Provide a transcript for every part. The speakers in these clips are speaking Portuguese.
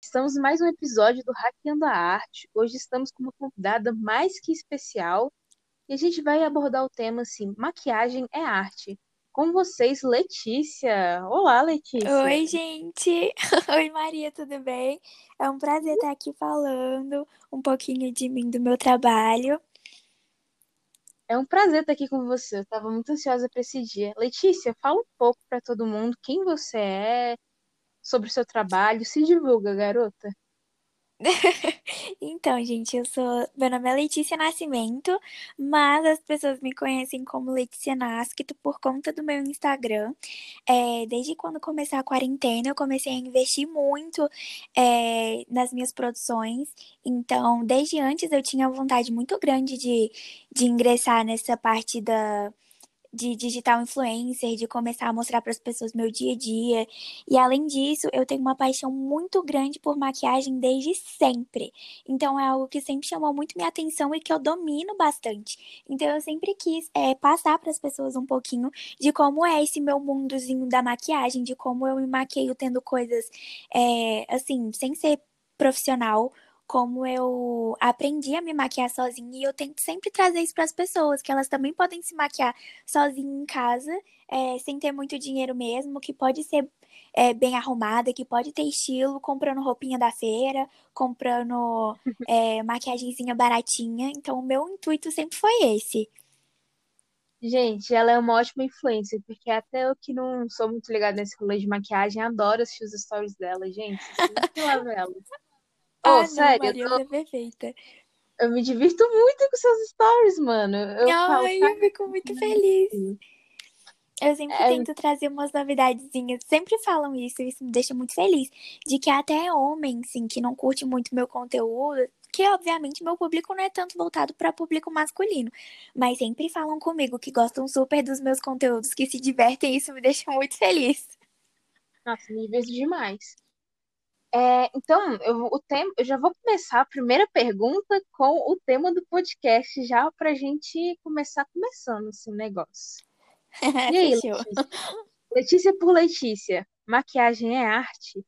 Estamos em mais um episódio do Hackeando a Arte. Hoje estamos com uma convidada mais que especial e a gente vai abordar o tema assim: maquiagem é arte. Com vocês, Letícia. Olá, Letícia. Oi, gente. Oi, Maria, tudo bem? É um prazer estar aqui falando um pouquinho de mim, do meu trabalho. É um prazer estar aqui com você. Eu estava muito ansiosa para esse dia. Letícia, fala um pouco para todo mundo quem você é, sobre o seu trabalho. Se divulga, garota. Então, gente, eu sou. Meu nome é Letícia Nascimento, mas as pessoas me conhecem como Letícia Nascito por conta do meu Instagram. É, desde quando comecei a quarentena, eu comecei a investir muito é, nas minhas produções. Então, desde antes eu tinha vontade muito grande de, de ingressar nessa parte da de digital influencer, de começar a mostrar para as pessoas meu dia a dia. E além disso, eu tenho uma paixão muito grande por maquiagem desde sempre. Então é algo que sempre chamou muito minha atenção e que eu domino bastante. Então eu sempre quis é, passar para as pessoas um pouquinho de como é esse meu mundozinho da maquiagem, de como eu me maqueio tendo coisas é, assim, sem ser profissional como eu aprendi a me maquiar sozinha e eu tento sempre trazer isso para as pessoas, que elas também podem se maquiar sozinha em casa, é, sem ter muito dinheiro mesmo, que pode ser é, bem arrumada, que pode ter estilo, comprando roupinha da feira, comprando é, maquiagemzinha baratinha. Então, o meu intuito sempre foi esse. Gente, ela é uma ótima influência, porque até eu que não sou muito ligada nesse rolê de maquiagem, adoro assistir os stories dela, gente. Sempre lavo ela. Ah, oh, sério, Maria, eu tô... é perfeita. Eu me divirto muito com seus stories, mano. Eu Ai, falo, eu fico muito feliz. Eu sempre é... tento trazer umas novidadezinhas. Sempre falam isso, e isso me deixa muito feliz. De que até homem, sim, que não curte muito meu conteúdo, que obviamente meu público não é tanto voltado para público masculino, mas sempre falam comigo que gostam super dos meus conteúdos, que se divertem, e isso me deixa muito feliz. Nossa, me vejo demais. É, então, eu, o tema, eu já vou começar a primeira pergunta com o tema do podcast, já para a gente começar começando esse assim, negócio. E aí, Letícia? Letícia por Letícia, maquiagem é arte?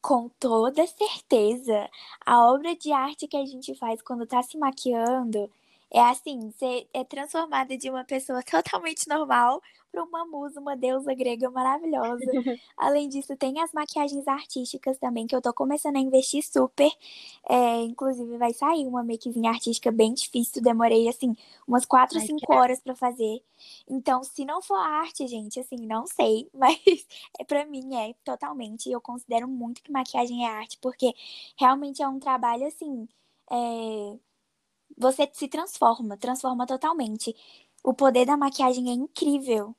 Com toda certeza. A obra de arte que a gente faz quando tá se maquiando é assim, você é transformada de uma pessoa totalmente normal para uma musa, uma deusa grega maravilhosa. Além disso, tem as maquiagens artísticas também, que eu tô começando a investir super. É, inclusive, vai sair uma makezinha artística bem difícil. Demorei, assim, umas 4, 5 horas para fazer. Então, se não for arte, gente, assim, não sei. Mas é, para mim é totalmente. Eu considero muito que maquiagem é arte, porque realmente é um trabalho, assim. É, você se transforma, transforma totalmente. O poder da maquiagem é incrível.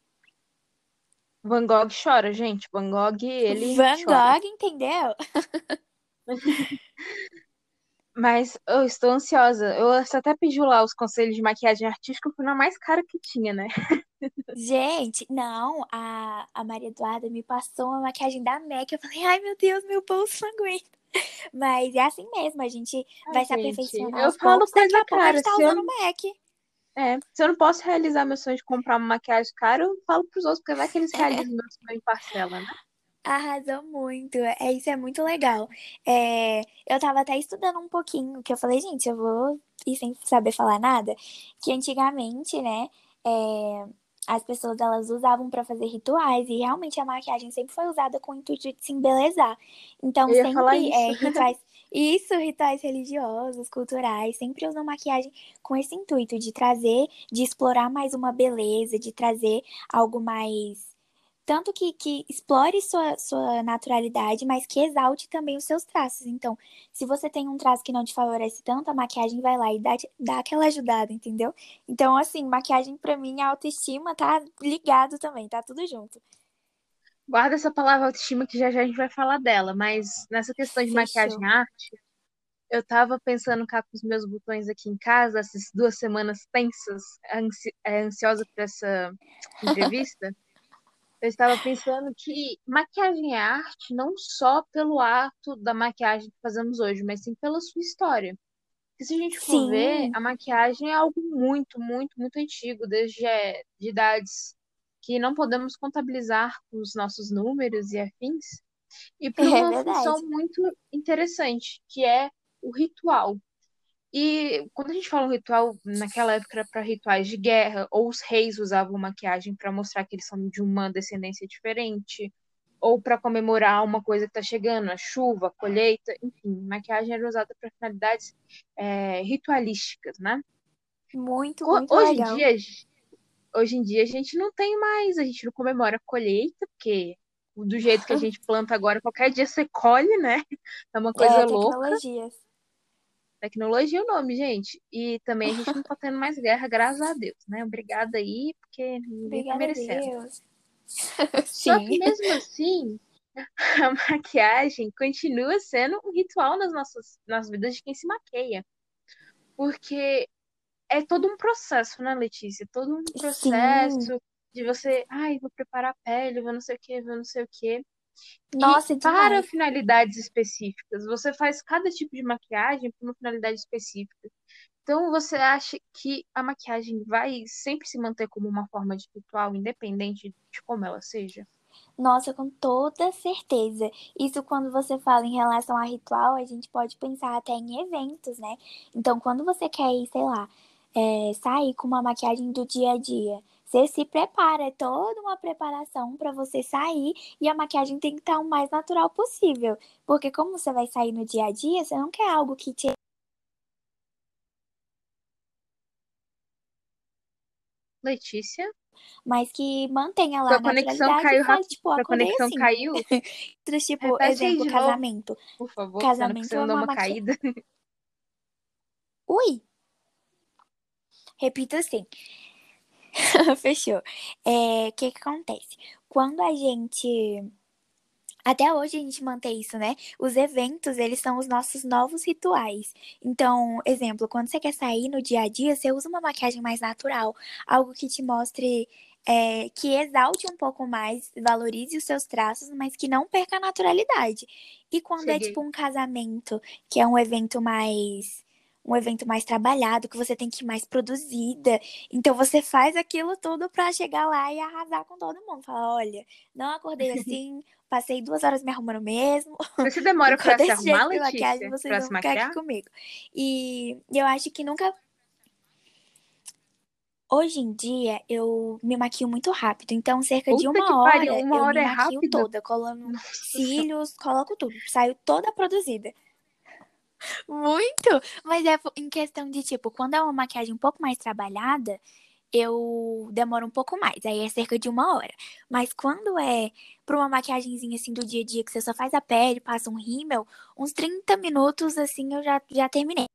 Van Gogh chora, gente. Van Gogh, ele. Van chora. Gogh, entendeu? Mas eu estou ansiosa. Eu até pedi lá os conselhos de maquiagem artística, fui na mais cara que tinha, né? Gente, não, a, a Maria Eduarda me passou uma maquiagem da MAC. Eu falei, ai meu Deus, meu bolso não aguenta. Mas é assim mesmo, a gente ai, vai gente, se aperfeiçoando. Eu falo coisa cara. Tá usando eu... MAC. É, se eu não posso realizar meu sonho de comprar uma maquiagem cara, eu falo pros outros, porque vai que eles realizam meu sonho em parcela, né? Arrasou muito. É, isso é muito legal. É, eu tava até estudando um pouquinho, que eu falei, gente, eu vou ir sem saber falar nada. Que antigamente, né, é, as pessoas elas usavam para fazer rituais e realmente a maquiagem sempre foi usada com o intuito de se embelezar. Então, sempre é, rituais isso, rituais religiosos, culturais, sempre usam maquiagem com esse intuito de trazer, de explorar mais uma beleza, de trazer algo mais. Tanto que, que explore sua, sua naturalidade, mas que exalte também os seus traços. Então, se você tem um traço que não te favorece tanto, a maquiagem vai lá e dá, dá aquela ajudada, entendeu? Então, assim, maquiagem para mim, a autoestima tá ligado também, tá tudo junto. Guarda essa palavra autoestima que já já a gente vai falar dela, mas nessa questão de Fechou. maquiagem arte, eu tava pensando cá com os meus botões aqui em casa, essas duas semanas tensas, ansi é, ansiosa por essa entrevista. eu estava pensando que maquiagem é arte não só pelo ato da maquiagem que fazemos hoje, mas sim pela sua história. Porque se a gente for sim. ver, a maquiagem é algo muito, muito, muito antigo, desde é, de idades que não podemos contabilizar os nossos números e afins, e para uma é função muito interessante, que é o ritual. E quando a gente fala um ritual, naquela época era para rituais de guerra, ou os reis usavam maquiagem para mostrar que eles são de uma descendência diferente, ou para comemorar uma coisa que está chegando, a chuva, a colheita, enfim, maquiagem era usada para finalidades é, ritualísticas, né? Muito, muito hoje legal. Em dia, hoje em dia a gente não tem mais, a gente não comemora a colheita, porque do jeito que a gente planta agora, qualquer dia você colhe, né? É uma coisa é, louca. Tecnologias. Tecnologia é o nome, gente. E também a gente não tá tendo mais guerra, graças a Deus, né? Obrigada aí, porque ninguém tá merecendo. Só que mesmo assim, a maquiagem continua sendo um ritual nas nossas nas vidas de quem se maqueia. Porque é todo um processo, né, Letícia? Todo um processo Sim. de você, ai, vou preparar a pele, vou não sei o que, vou não sei o que. Nossa, e para finalidades específicas. Você faz cada tipo de maquiagem para uma finalidade específica. Então, você acha que a maquiagem vai sempre se manter como uma forma de ritual, independente de como ela seja? Nossa, com toda certeza. Isso quando você fala em relação a ritual, a gente pode pensar até em eventos, né? Então, quando você quer ir, sei lá, é, sair com uma maquiagem do dia a dia, você se prepara, é toda uma preparação para você sair e a maquiagem tem que estar o mais natural possível. Porque como você vai sair no dia a dia, você não quer algo que te Letícia? Mas que mantenha lá a conexão caiu fale, tipo, a conexão assim. caiu. tipo, Repete exemplo, casamento. Novo, por favor, casamento é uma, uma caída. Ui. Repito assim. Fechou. O é, que que acontece? Quando a gente até hoje a gente mantém isso, né? Os eventos, eles são os nossos novos rituais. Então, exemplo, quando você quer sair no dia a dia, você usa uma maquiagem mais natural, algo que te mostre, é, que exalte um pouco mais, valorize os seus traços, mas que não perca a naturalidade. E quando é, Cheguei. é tipo um casamento, que é um evento mais um evento mais trabalhado, que você tem que ir mais produzida. Então você faz aquilo tudo para chegar lá e arrasar com todo mundo. Falar, olha, não acordei assim, passei duas horas me arrumando mesmo. Você demora pra se arrumar, Letícia? Maquiagem, vocês pra vão ficar aqui comigo. E eu acho que nunca... Hoje em dia, eu me maquio muito rápido. Então, cerca Puta de uma hora, uma eu hora me é maquio rápido. toda. Colando Nossa. cílios, coloco tudo. Saio toda produzida. Muito! Mas é em questão de, tipo, quando é uma maquiagem um pouco mais trabalhada, eu demoro um pouco mais, aí é cerca de uma hora. Mas quando é pra uma maquiagemzinha assim do dia a dia, que você só faz a pele, passa um rímel, uns 30 minutos assim eu já, já terminei.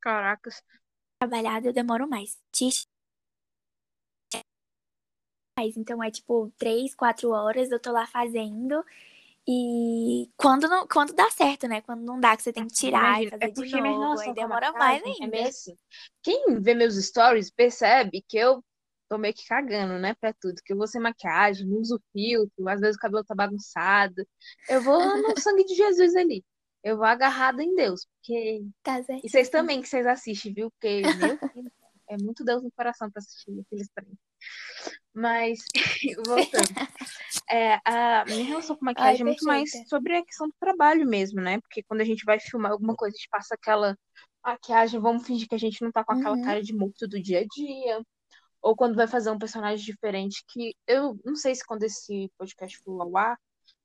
Caracas. Trabalhado eu demoro mais. Então é tipo 3, 4 horas eu tô lá fazendo. E quando, não, quando dá certo, né? Quando não dá, que você tem que tirar Imagina, e fazer é porque de novo, aí demora mais ainda. É meio assim. Quem vê meus stories percebe que eu tô meio que cagando, né, pra tudo. Que eu vou sem maquiagem, não uso filtro, às vezes o cabelo tá bagunçado. Eu vou no sangue de Jesus ali. Eu vou agarrada em Deus, porque... Tá e vocês também, que vocês assistem, viu? Porque, meu é muito Deus no coração pra assistir aqueles treinos. Mas, voltando. É, a minha relação com maquiagem Ai, é muito mais sobre a questão do trabalho mesmo, né? Porque quando a gente vai filmar alguma coisa, a gente passa aquela maquiagem, vamos fingir que a gente não tá com aquela uhum. cara de morto do dia a dia. Ou quando vai fazer um personagem diferente, que eu não sei se quando esse podcast for ao ar,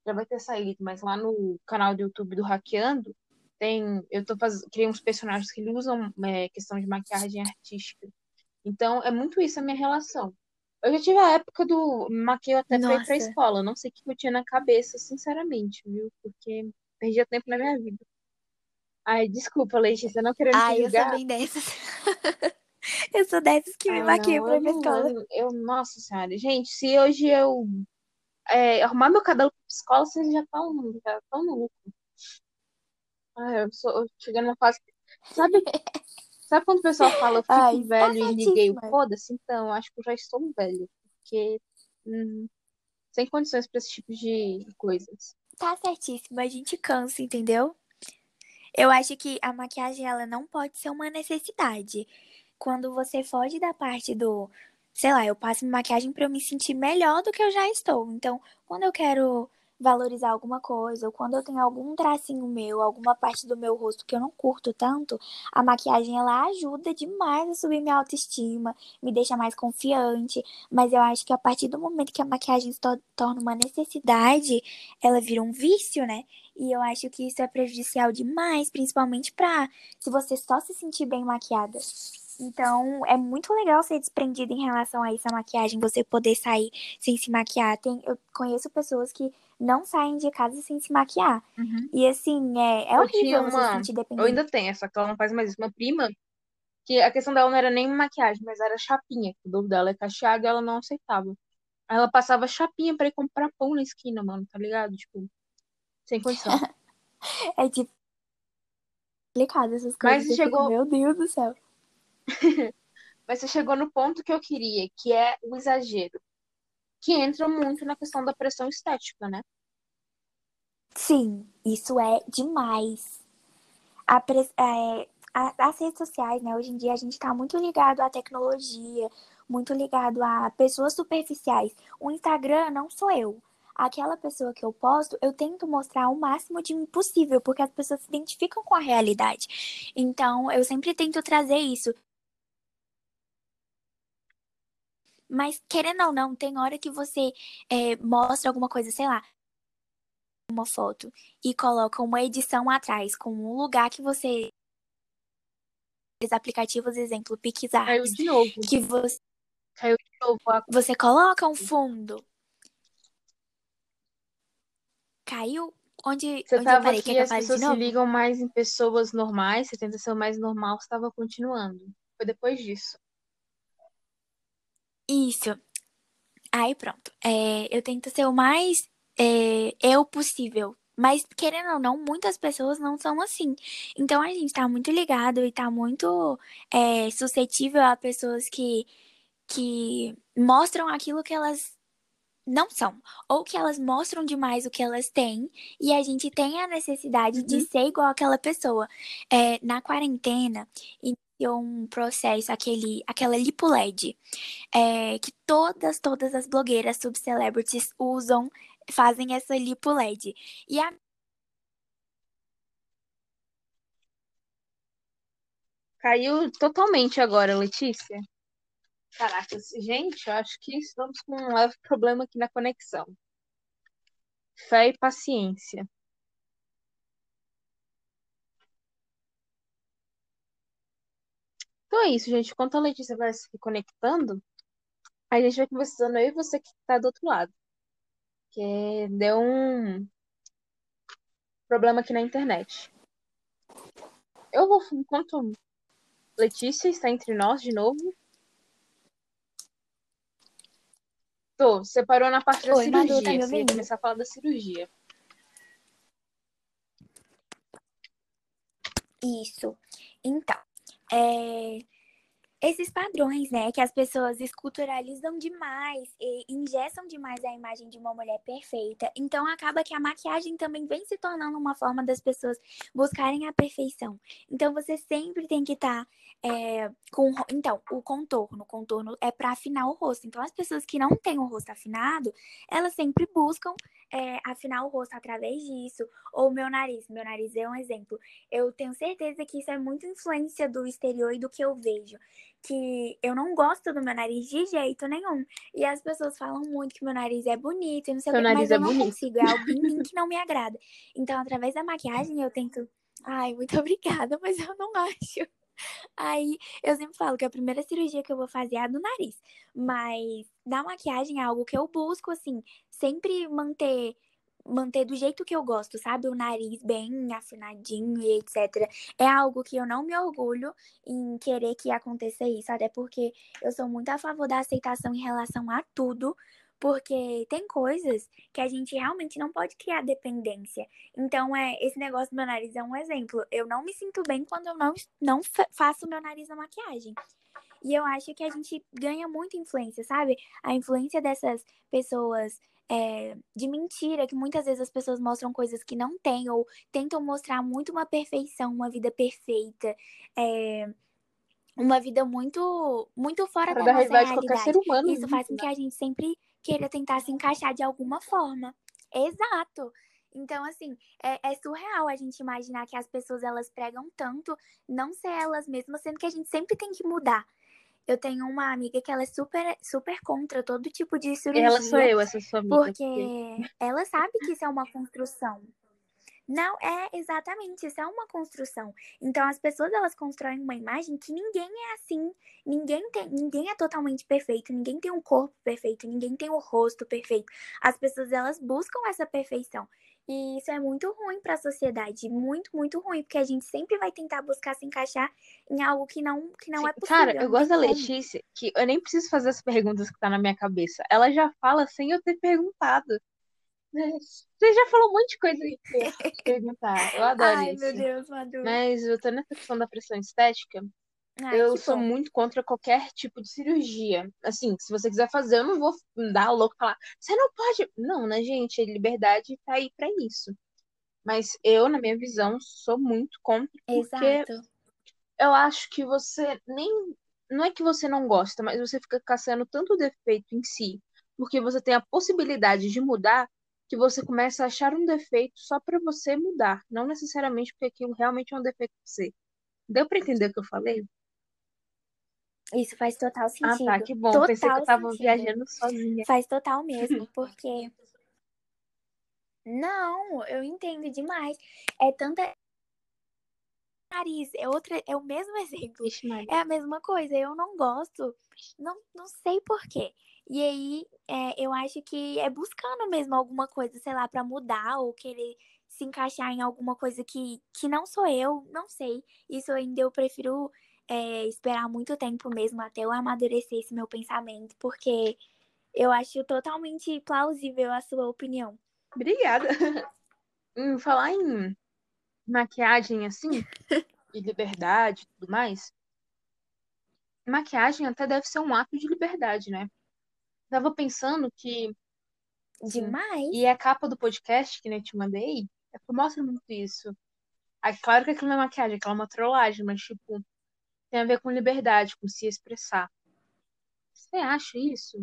já vai ter saído, mas lá no canal do YouTube do Hackeando, tem, eu tô fazendo, criei uns personagens que usam é, questão de maquiagem artística. Então, é muito isso a minha relação. Eu já tive a época do maquio até pra ir pra escola. Não sei o que eu tinha na cabeça, sinceramente, viu? Porque perdia tempo na minha vida. Ai, desculpa, Letícia, não querendo Ai, te eu sou bem dessas. eu sou dessas que me maquiam pra ir pra escola. Eu, eu, nossa senhora. Gente, se hoje eu é, arrumar meu cabelo pra escola, vocês já estão já tão no lucro. Ai, eu sou chegando na fase. Sabe, Sabe quando o pessoal fala, eu fico Ai, velho e liguei o foda-se? Então, acho que eu já estou velho. Porque. Hum, sem condições para esse tipo de coisas. Tá certíssimo, a gente cansa, entendeu? Eu acho que a maquiagem ela não pode ser uma necessidade. Quando você foge da parte do sei lá, eu passo maquiagem para eu me sentir melhor do que eu já estou. Então, quando eu quero valorizar alguma coisa, ou quando eu tenho algum tracinho meu, alguma parte do meu rosto que eu não curto tanto, a maquiagem ela ajuda demais a subir minha autoestima, me deixa mais confiante, mas eu acho que a partir do momento que a maquiagem se to torna uma necessidade, ela vira um vício, né? E eu acho que isso é prejudicial demais, principalmente pra se você só se sentir bem maquiada. Então, é muito legal ser desprendido em relação a essa maquiagem, você poder sair sem se maquiar. Tem, eu conheço pessoas que não saem de casa sem se maquiar. Uhum. E assim, é, é horrível uma... você se sentir dependente. Eu ainda tenho, só que ela não faz mais isso. Uma prima, que a questão dela não era nem maquiagem, mas era chapinha. O dobro dela é cacheado e ela não aceitava. Aí ela passava chapinha pra ir comprar pão na esquina, mano, tá ligado? Tipo, sem condição. é tipo complicado essas coisas. Mas chegou... Meu Deus do céu. Mas você chegou no ponto que eu queria, que é o exagero que entra muito na questão da pressão estética, né? Sim, isso é demais. A, é, as redes sociais, né? Hoje em dia a gente está muito ligado à tecnologia, muito ligado a pessoas superficiais. O Instagram não sou eu. Aquela pessoa que eu posto, eu tento mostrar o máximo de possível, porque as pessoas se identificam com a realidade. Então, eu sempre tento trazer isso. Mas, querendo ou não, tem hora que você é, mostra alguma coisa, sei lá, uma foto e coloca uma edição atrás com um lugar que você. Os aplicativos, exemplo, PixArt. Caiu de novo. Que você. Caiu de novo. Você coloca um fundo. Caiu? Onde, você onde tava eu parei? Aqui, as pessoas se ligam mais em pessoas normais, você tenta ser o mais normal, você estava continuando. Foi depois disso. Isso. Aí pronto. É, eu tento ser o mais é, eu possível. Mas, querendo ou não, muitas pessoas não são assim. Então a gente tá muito ligado e tá muito é, suscetível a pessoas que, que mostram aquilo que elas não são. Ou que elas mostram demais o que elas têm e a gente tem a necessidade uhum. de ser igual aquela pessoa. É, na quarentena, um processo, aquele, aquela lipoled, é, que todas, todas as blogueiras subcelebrities usam, fazem essa lipoled. E a Caiu totalmente agora, Letícia. Caracas, gente, eu acho que estamos com um leve problema aqui na conexão. Fé e paciência. Então é isso, gente. Enquanto a Letícia vai se conectando, a gente vai conversando eu e você que tá do outro lado. Que deu um problema aqui na internet. Eu vou, enquanto Letícia está entre nós de novo. Tô, você parou na parte da Oi, cirurgia. Madu, tá me ia ouvindo? começar a falar da cirurgia. Isso. Então, é, esses padrões, né, que as pessoas esculturalizam demais e ingessam demais a imagem de uma mulher perfeita. Então acaba que a maquiagem também vem se tornando uma forma das pessoas buscarem a perfeição. Então você sempre tem que estar tá, é, com. Então, o contorno. O contorno é para afinar o rosto. Então as pessoas que não têm o rosto afinado, elas sempre buscam é, afinar o rosto através disso. Ou meu nariz. Meu nariz é um exemplo. Eu tenho certeza que isso é muito influência do exterior e do que eu vejo. Que eu não gosto do meu nariz de jeito nenhum. E as pessoas falam muito que meu nariz é bonito e não sei o que, mas é eu não bonito. consigo. É algo em mim que não me agrada. Então, através da maquiagem, eu tento. Ai, muito obrigada, mas eu não acho. Aí eu sempre falo que a primeira cirurgia que eu vou fazer é a do nariz. Mas da maquiagem é algo que eu busco, assim, sempre manter manter do jeito que eu gosto, sabe? O nariz bem afinadinho e etc. É algo que eu não me orgulho em querer que aconteça isso, até porque eu sou muito a favor da aceitação em relação a tudo, porque tem coisas que a gente realmente não pode criar dependência. Então, é esse negócio do meu nariz é um exemplo. Eu não me sinto bem quando eu não, não faço meu nariz na maquiagem. E eu acho que a gente ganha muita influência, sabe? A influência dessas pessoas é, de mentira, que muitas vezes as pessoas mostram coisas que não têm, ou tentam mostrar muito uma perfeição, uma vida perfeita. É, uma vida muito muito fora, fora da, da realidade. Qualquer ser humano Isso faz com né? que a gente sempre queira tentar se encaixar de alguma forma. Exato. Então, assim, é, é, surreal a gente imaginar que as pessoas elas pregam tanto não ser elas mesmas, sendo que a gente sempre tem que mudar. Eu tenho uma amiga que ela é super, super contra todo tipo de cirurgia. Ela sou eu, essa sua amiga. Porque, porque... ela sabe que isso é uma construção. Não, é exatamente, isso é uma construção. Então as pessoas elas constroem uma imagem que ninguém é assim, ninguém tem, ninguém é totalmente perfeito, ninguém tem um corpo perfeito, ninguém tem o um rosto perfeito. As pessoas elas buscam essa perfeição. E isso é muito ruim para a sociedade, muito, muito ruim, porque a gente sempre vai tentar buscar se encaixar em algo que não, que não é possível. Cara, eu gosto da Letícia, que eu nem preciso fazer as perguntas que tá na minha cabeça. Ela já fala sem eu ter perguntado. Você já falou um monte de coisa aí pra perguntar. Eu adoro Ai, isso. Ai, meu Deus, Madu. Mas eu tô nessa questão da pressão estética. Ai, eu sou bom. muito contra qualquer tipo de cirurgia. Assim, se você quiser fazer, eu não vou dar louco e falar, você não pode. Não, né, gente? A liberdade tá aí pra isso. Mas eu, na minha visão, sou muito contra. Porque Exato. eu acho que você nem. Não é que você não gosta, mas você fica caçando tanto defeito em si, porque você tem a possibilidade de mudar, que você começa a achar um defeito só para você mudar, não necessariamente porque aquilo realmente é um defeito pra você. Deu para entender o que eu falei? Isso faz total sentido. Ah, tá, que bom. Total Pensei que eu tava sentido. viajando sozinha. Faz total mesmo, porque. Não, eu entendo demais. É tanta. Nariz, é outra, é o mesmo exemplo. é a mesma coisa. Eu não gosto, não, não sei porquê. E aí, é, eu acho que é buscando mesmo alguma coisa, sei lá, para mudar ou querer se encaixar em alguma coisa que, que não sou eu, não sei. Isso ainda eu prefiro é, esperar muito tempo mesmo até eu amadurecer esse meu pensamento, porque eu acho totalmente plausível a sua opinião. Obrigada. em falar em maquiagem assim, e liberdade e tudo mais, maquiagem até deve ser um ato de liberdade, né? Tava pensando que. Demais. E a capa do podcast que eu te mandei é mostra muito isso. É claro que aquilo não é maquiagem, aquilo é uma trollagem, mas, tipo, tem a ver com liberdade, com se expressar. Você acha isso?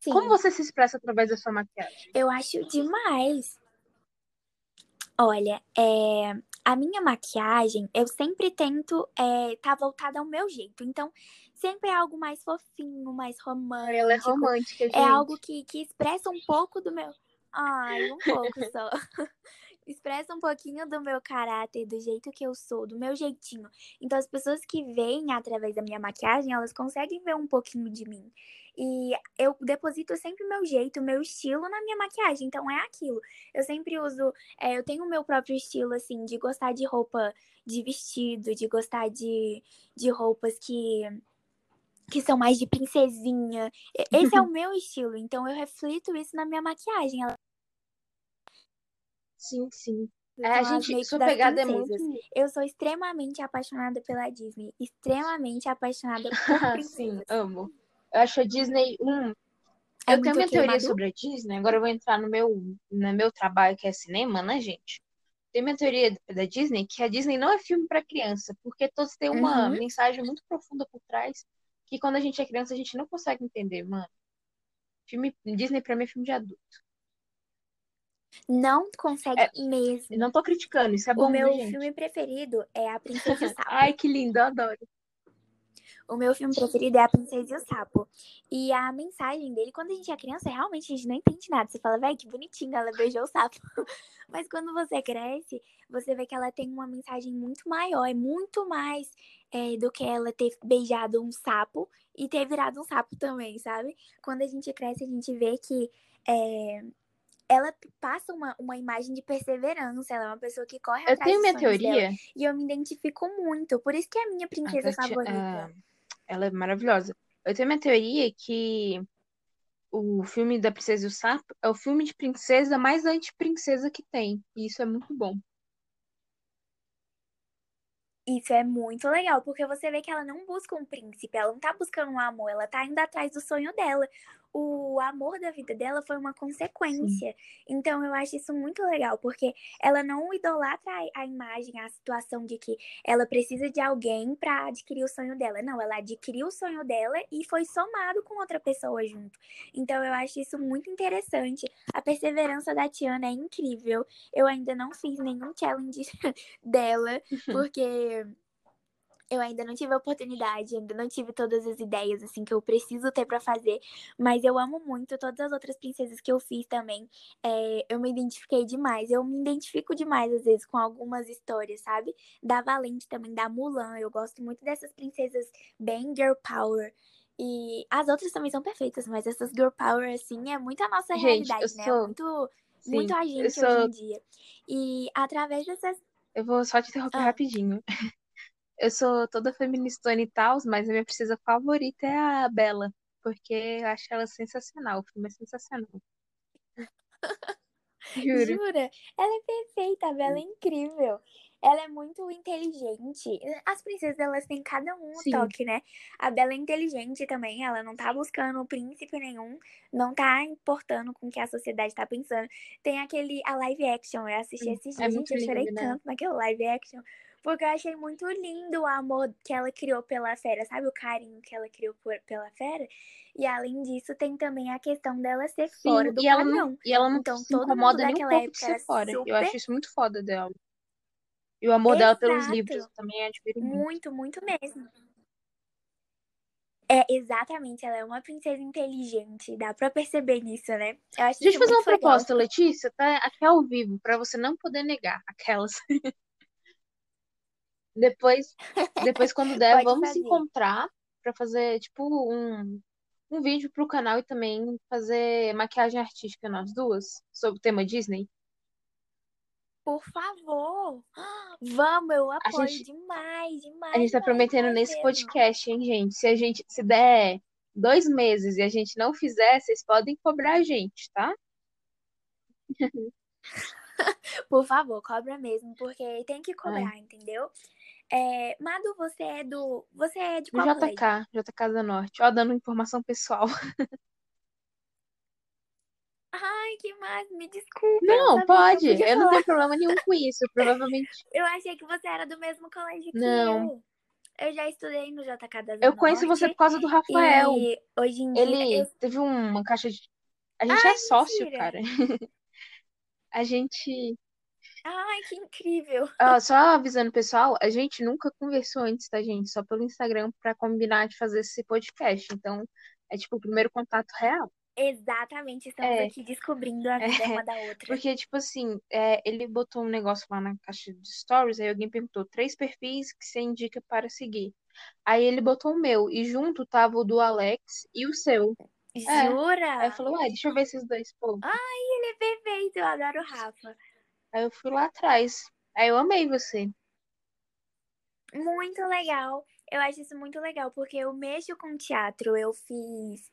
Sim. Como você se expressa através da sua maquiagem? Eu acho demais. Olha, é, a minha maquiagem, eu sempre tento é, tá voltada ao meu jeito. Então, sempre é algo mais fofinho, mais romântico. Ela é romântica, gente. É algo que, que expressa um pouco do meu. Ai, um pouco só. expressa um pouquinho do meu caráter, do jeito que eu sou, do meu jeitinho. Então, as pessoas que veem através da minha maquiagem, elas conseguem ver um pouquinho de mim. E eu deposito sempre o meu jeito, o meu estilo na minha maquiagem. Então, é aquilo. Eu sempre uso. É, eu tenho o meu próprio estilo, assim, de gostar de roupa de vestido, de gostar de, de roupas que que são mais de princesinha. Esse é o meu estilo, então eu reflito isso na minha maquiagem. Ela Sim, sim. É, a gente, sua pegada é muito. Eu sou extremamente apaixonada pela Disney. Extremamente apaixonada por Sim, amo. Eu acho a Disney um. É eu tenho minha teoria sobre a Disney. Agora eu vou entrar no meu, no meu trabalho, que é cinema, né, gente? Tem minha teoria da Disney, que a Disney não é filme para criança, porque todos têm uma uhum. mensagem muito profunda por trás, que quando a gente é criança a gente não consegue entender, mano. Filme Disney para mim é filme de adulto. Não consegue é, mesmo. Não tô criticando, isso é bom. O meu né, filme preferido é A Princesa. Ai, que lindo, eu adoro. O meu filme preferido é A Princesa e o Sapo. E a mensagem dele, quando a gente é criança, realmente a gente não entende nada. Você fala, velho, que bonitinho, ela beijou o sapo. Mas quando você cresce, você vê que ela tem uma mensagem muito maior, é muito mais é, do que ela ter beijado um sapo e ter virado um sapo também, sabe? Quando a gente cresce, a gente vê que é, ela passa uma, uma imagem de perseverança, ela é uma pessoa que corre eu atrás tenho minha teoria dela, e eu me identifico muito, por isso que é a minha princesa a favorita. É... Ela é maravilhosa. Eu tenho minha teoria que o filme da Princesa e o Sapo é o filme de princesa mais anti-princesa que tem, e isso é muito bom. Isso é muito legal, porque você vê que ela não busca um príncipe, ela não tá buscando um amor, ela tá indo atrás do sonho dela. O amor da vida dela foi uma consequência. Sim. Então eu acho isso muito legal, porque ela não idolatra a imagem, a situação de que ela precisa de alguém para adquirir o sonho dela. Não, ela adquiriu o sonho dela e foi somado com outra pessoa junto. Então eu acho isso muito interessante. A perseverança da Tiana é incrível. Eu ainda não fiz nenhum challenge dela, porque eu ainda não tive a oportunidade, ainda não tive todas as ideias assim que eu preciso ter para fazer, mas eu amo muito todas as outras princesas que eu fiz também. É, eu me identifiquei demais, eu me identifico demais às vezes com algumas histórias, sabe? Da Valente também, da Mulan. Eu gosto muito dessas princesas bem girl power. E as outras também são perfeitas, mas essas girl power assim é muito a nossa gente, realidade, né? Sou... É muito Sim, muito a gente sou... hoje em dia. E através dessas eu vou só te interromper ah. rapidinho. Eu sou toda feministona e tal, mas a minha princesa favorita é a Bela, porque eu acho ela sensacional. O filme é sensacional. Juro. Jura? Ela é perfeita, a Bela é incrível. Ela é muito inteligente. As princesas, elas têm cada um um toque, né? A Bela é inteligente também, ela não tá buscando príncipe nenhum, não tá importando com o que a sociedade tá pensando. Tem aquele, a live action, eu assisti esses é dias, é gente, eu chorei lindo, né? tanto naquele live action. Porque eu achei muito lindo o amor que ela criou pela fera, sabe? O carinho que ela criou por, pela fera. E além disso, tem também a questão dela ser Sim, fora do e ela não, E ela não então, se incomoda nem um pouco de ser fora. Super... Eu acho isso muito foda dela. E o amor Exato. dela pelos livros também admiro muito. Muito, muito mesmo. É, exatamente, ela é uma princesa inteligente, dá pra perceber nisso, né? Eu acho Deixa eu fazer uma proposta, Letícia, tá aqui ao vivo, pra você não poder negar aquelas. Depois, depois quando der, vamos fazer. se encontrar para fazer, tipo, um, um vídeo pro canal e também fazer maquiagem artística nós duas, sobre o tema Disney. Por favor! Vamos, eu apoio gente, demais, demais. A gente tá demais, prometendo nesse mesmo. podcast, hein, gente? Se a gente se der dois meses e a gente não fizer, vocês podem cobrar a gente, tá? Por favor, cobra mesmo, porque tem que cobrar, é. entendeu? É, Madu, você é do. Você é de qual JK, colégio? JK da Norte. Ó, dando informação pessoal. Ai, que mais? Me desculpe. Não, pode. Eu, eu não tenho problema nenhum com isso. Provavelmente. Eu achei que você era do mesmo colégio que não. eu. Eu já estudei no JK da Eu conheço Norte, você por causa do Rafael. Hoje em dia. Ele eu... teve uma caixa de. A gente Ai, é sócio, mentira. cara. a gente. Ai, que incrível. Uh, só avisando, pessoal, a gente nunca conversou antes, tá, gente? Só pelo Instagram para combinar de fazer esse podcast. Então, é tipo o primeiro contato real. Exatamente, estamos é, aqui descobrindo a vida é, uma da outra. Porque, tipo assim, é, ele botou um negócio lá na caixa de stories, aí alguém perguntou três perfis que você indica para seguir. Aí ele botou o meu, e junto tava o do Alex e o seu. Jura? É. Aí falou, ué, deixa eu ver esses dois. Ai, ele é perfeito, eu adoro o Rafa. Aí eu fui lá atrás. Aí eu amei você. Muito legal. Eu acho isso muito legal, porque eu mexo com teatro. Eu fiz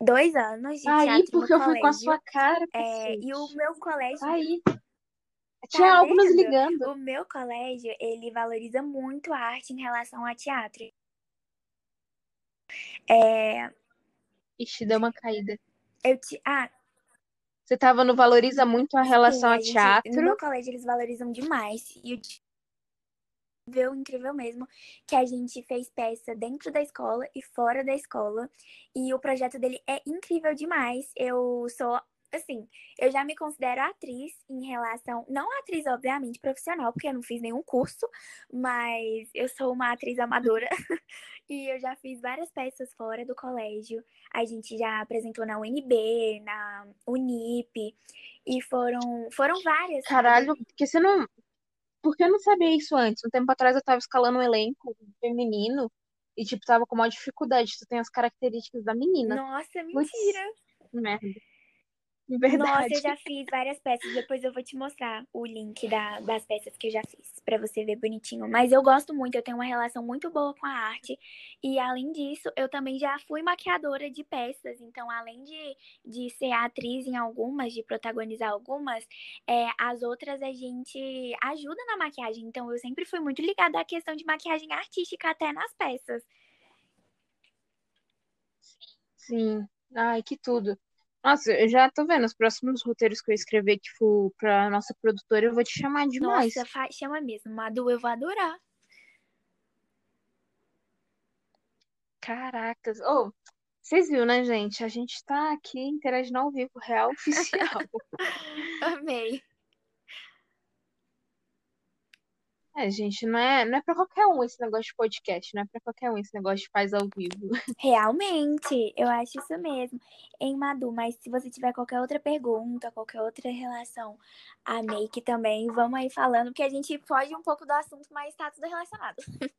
dois anos de Aí, teatro porque eu fui com a sua cara. É, e o meu colégio. Aí. Tá Tinha algo nos ligando. O meu colégio, ele valoriza muito a arte em relação a teatro. É... Ixi, deu uma caída. Eu te... Ah, você tava no Valoriza muito a relação Sim, a, gente, teatro. No meu colégio eles valorizam demais. E o incrível, incrível mesmo, que a gente fez peça dentro da escola e fora da escola. E o projeto dele é incrível demais. Eu sou assim, eu já me considero atriz em relação, não atriz obviamente profissional, porque eu não fiz nenhum curso, mas eu sou uma atriz amadora e eu já fiz várias peças fora do colégio. A gente já apresentou na UNB, na Unip e foram foram várias. Caralho, porque você não porque eu não sabia isso antes. Um tempo atrás eu tava escalando um elenco feminino e, tipo, tava com uma dificuldade. Tu tem as características da menina. Nossa, mentira. Puts, merda. Verdade. Nossa, eu já fiz várias peças. Depois eu vou te mostrar o link da, das peças que eu já fiz, para você ver bonitinho. Mas eu gosto muito, eu tenho uma relação muito boa com a arte. E além disso, eu também já fui maquiadora de peças. Então, além de, de ser atriz em algumas, de protagonizar algumas, é, as outras a gente ajuda na maquiagem. Então, eu sempre fui muito ligada à questão de maquiagem artística, até nas peças. Sim. Ai, que tudo. Nossa, eu já tô vendo os próximos roteiros que eu escrever que for pra nossa produtora, eu vou te chamar demais. Nossa, chama mesmo. Madu, eu vou adorar. Caracas. Oh, vocês viram, né, gente? A gente tá aqui interagindo ao vivo, real oficial. Amei. É, gente, não é, não é pra qualquer um esse negócio de podcast, não é pra qualquer um esse negócio de faz ao vivo. Realmente, eu acho isso mesmo. Em Madu, mas se você tiver qualquer outra pergunta, qualquer outra relação a make também, vamos aí falando, porque a gente foge um pouco do assunto, mas tá tudo relacionado.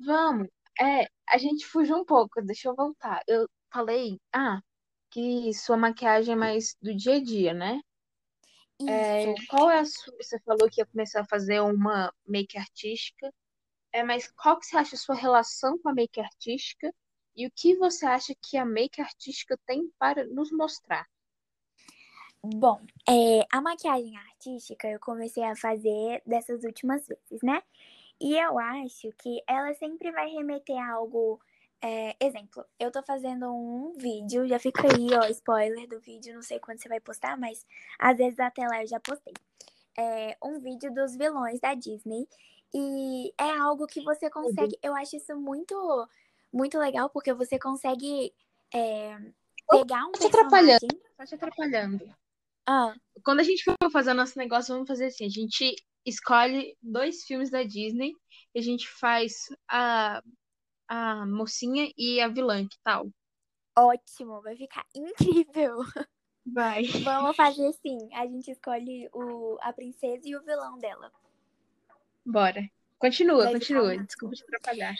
Vamos. É, a gente fugiu um pouco, deixa eu voltar. Eu falei, ah, que sua maquiagem é mais do dia a dia, né? É, qual é a sua. Você falou que ia começar a fazer uma make artística. É, mas qual que você acha a sua relação com a make artística? E o que você acha que a make artística tem para nos mostrar? Bom, é, a maquiagem artística eu comecei a fazer dessas últimas vezes, né? E eu acho que ela sempre vai remeter a algo. É, exemplo, eu tô fazendo um vídeo, já fica aí, ó, spoiler do vídeo, não sei quando você vai postar, mas às vezes até lá eu já postei. É um vídeo dos vilões da Disney. E é algo que você consegue. Eu acho isso muito, muito legal, porque você consegue é, pegar um tá te atrapalhando. Tá te atrapalhando. Ah. Quando a gente for fazer o nosso negócio, vamos fazer assim: a gente escolhe dois filmes da Disney e a gente faz a, a mocinha e a vilã, que tal? Ótimo, vai ficar incrível. Vai. Vamos fazer assim: a gente escolhe o, a princesa e o vilão dela. Bora. Continua, vai continua. Desculpa te atrapalhar.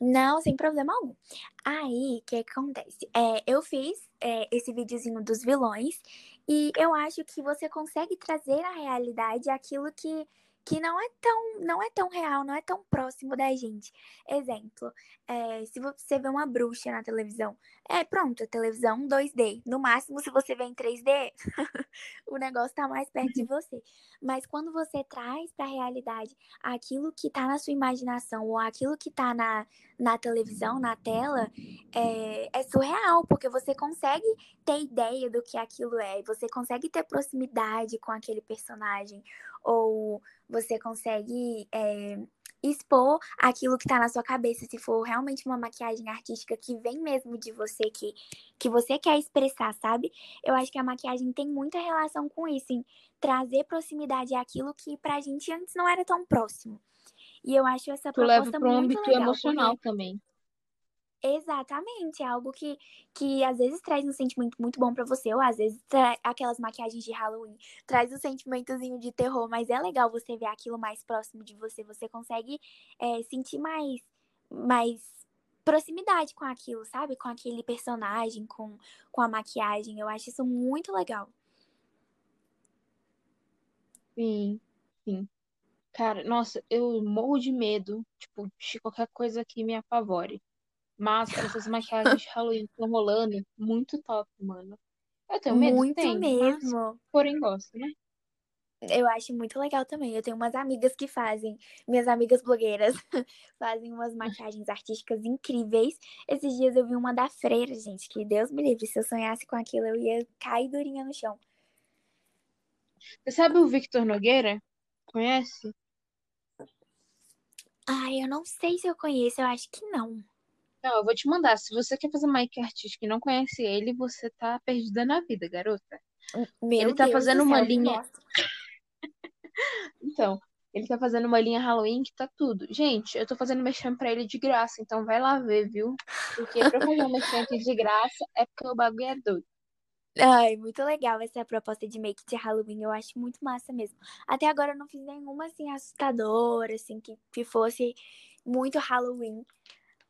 Não, sem problema algum. Aí, o que acontece? É, eu fiz é, esse videozinho dos vilões e eu acho que você consegue trazer à realidade aquilo que que não é tão não é tão real, não é tão próximo da gente. Exemplo, é, se você vê uma bruxa na televisão, é pronto, a televisão 2D. No máximo, se você vê em 3D, o negócio tá mais perto de você. Mas quando você traz para a realidade aquilo que tá na sua imaginação ou aquilo que tá na, na televisão, na tela, é, é surreal, porque você consegue ter ideia do que aquilo é, você consegue ter proximidade com aquele personagem ou você consegue é, expor aquilo que está na sua cabeça, se for realmente uma maquiagem artística que vem mesmo de você, que, que você quer expressar, sabe? Eu acho que a maquiagem tem muita relação com isso, em trazer proximidade àquilo que pra gente antes não era tão próximo. E eu acho essa tu proposta leva pro âmbito legal, emocional também. Exatamente, é algo que, que às vezes traz um sentimento muito bom para você, ou às vezes aquelas maquiagens de Halloween traz um sentimentozinho de terror, mas é legal você ver aquilo mais próximo de você, você consegue é, sentir mais, mais proximidade com aquilo, sabe? Com aquele personagem, com, com a maquiagem, eu acho isso muito legal. Sim, sim. Cara, nossa, eu morro de medo, tipo, de qualquer coisa que me apavore. Mas essas maquiagens de Halloween estão rolando muito top, mano. Eu tenho medo, muito tenho, mesmo. Mas, porém gosto, né? Eu acho muito legal também. Eu tenho umas amigas que fazem, minhas amigas blogueiras, fazem umas maquiagens artísticas incríveis. Esses dias eu vi uma da freira, gente, que Deus me livre. Se eu sonhasse com aquilo, eu ia cair durinha no chão. Você sabe o Victor Nogueira? Conhece? Ai, eu não sei se eu conheço, eu acho que não. Não, eu vou te mandar. Se você quer fazer make artística e não conhece ele, você tá perdida na vida, garota. Meu ele tá Deus fazendo uma céu, linha. então, ele tá fazendo uma linha Halloween que tá tudo. Gente, eu tô fazendo mexendo pra ele de graça, então vai lá ver, viu? Porque pra fazer um mexendo aqui de graça é porque o bagulho é doido. Ai, muito legal essa proposta de make de Halloween. Eu acho muito massa mesmo. Até agora eu não fiz nenhuma assim assustadora, assim, que, que fosse muito Halloween.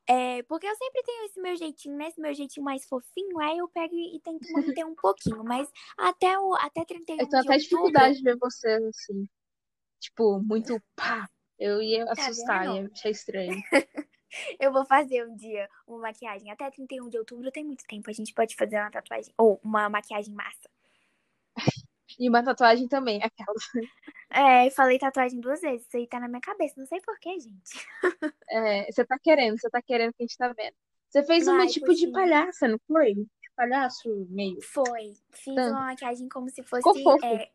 É, porque eu sempre tenho esse meu jeitinho, né? Esse meu jeitinho mais fofinho, aí eu pego e tento manter um pouquinho, mas até o até 31 Eu tenho até de dificuldade de ver você assim. Tipo, muito pá. Eu ia tá assustar, vendo? ia achar estranho. eu vou fazer um dia uma maquiagem. Até 31 de outubro tem muito tempo. A gente pode fazer uma tatuagem. Ou uma maquiagem massa. E uma tatuagem também, aquela. É, falei tatuagem duas vezes. Isso aí tá na minha cabeça. Não sei porquê, gente. É, você tá querendo, você tá querendo que a gente tá vendo. Você fez uma tipo de palhaça, não foi? palhaço meio. Foi. Fiz Tanto. uma maquiagem como se fosse. Ficou fofo. É...